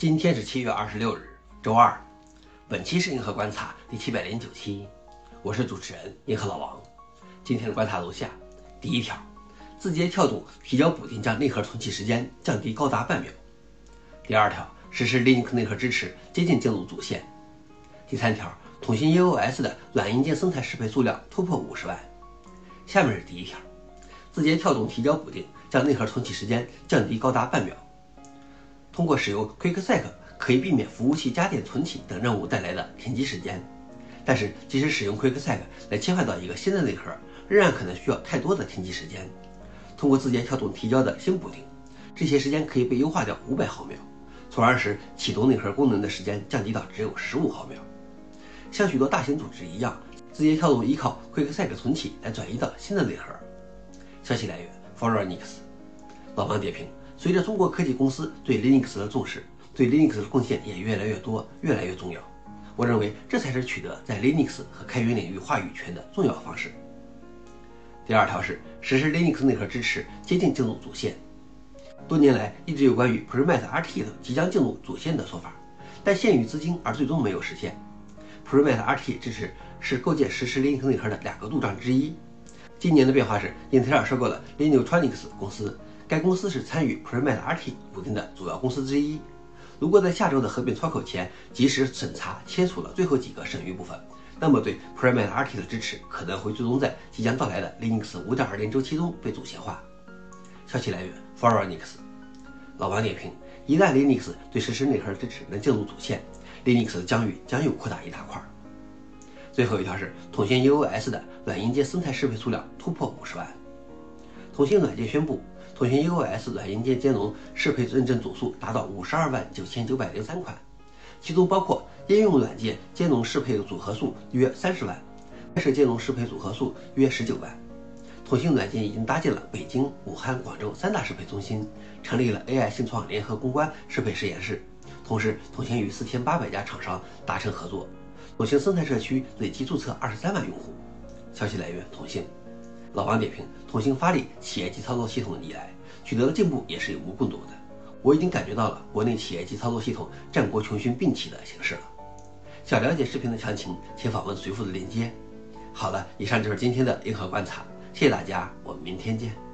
今天是七月二十六日，周二。本期是银河观察第七百零九期，我是主持人银河老王。今天的观察如下：第一条，字节跳动提交补丁，将内核重启时间降低高达半秒。第二条，实施 Linux 内核支持，接近进入主线。第三条，统信 EOS 的软硬件生态适配数量突破五十万。下面是第一条，字节跳动提交补丁，将内核重启时间降低高达半秒。通过使用 QuickSec 可以避免服务器加电重启等任务带来的停机时间，但是即使使用 QuickSec 来切换到一个新的内核，仍然可能需要太多的停机时间。通过字节跳动提交的新补丁，这些时间可以被优化掉五百毫秒，从而使启动内核功能的时间降低到只有十五毫秒。像许多大型组织一样，字节跳动依靠 QuickSec 重启来转移到新的内核。消息来源：ForRunix。老王点评。随着中国科技公司对 Linux 的重视，对 Linux 的贡献也越来越多，越来越重要。我认为这才是取得在 Linux 和开源领域话语权的重要方式。第二条是实施 Linux 内核支持，接近进入主线。多年来一直有关于 Premise RT 的即将进入主线的说法，但限于资金而最终没有实现。Premise RT 支持是构建实施 Linux 内核的两个路障之一。今年的变化是，英特尔收购了 Linux 公司。该公司是参与 Premise RT 补丁的主要公司之一。如果在下周的合并窗口前及时审查签署了最后几个剩余部分，那么对 Premise RT 的支持可能会最终在即将到来的 Linux 5.20周期中被主线化。消息来源：ForRunix。老王点评：一旦 Linux 对实时内核的支持能进入主线，Linux 的疆域将又扩大一大块。最后一条是，统信 EOS 的软硬件生态适配数量突破五十万。通信软件宣布。通信 EOS 软硬件兼容适配认证总数达到五十二万九千九百零三款，其中包括应用软件兼容适配组合数约三十万，拍摄兼容适配组合数约十九万。通信软件已经搭建了北京、武汉、广州三大适配中心，成立了 AI 信创联合攻关适配实验室，同时通信与四千八百家厂商达成合作，通信生态社区累计注册二十三万用户。消息来源：通信。老王点评：统信发力企业级操作系统的以来，取得的进步也是有目共睹的。我已经感觉到了国内企业级操作系统战国群雄并起的形势了。想了解视频的详情，请访问随附的链接。好了，以上就是今天的硬核观察，谢谢大家，我们明天见。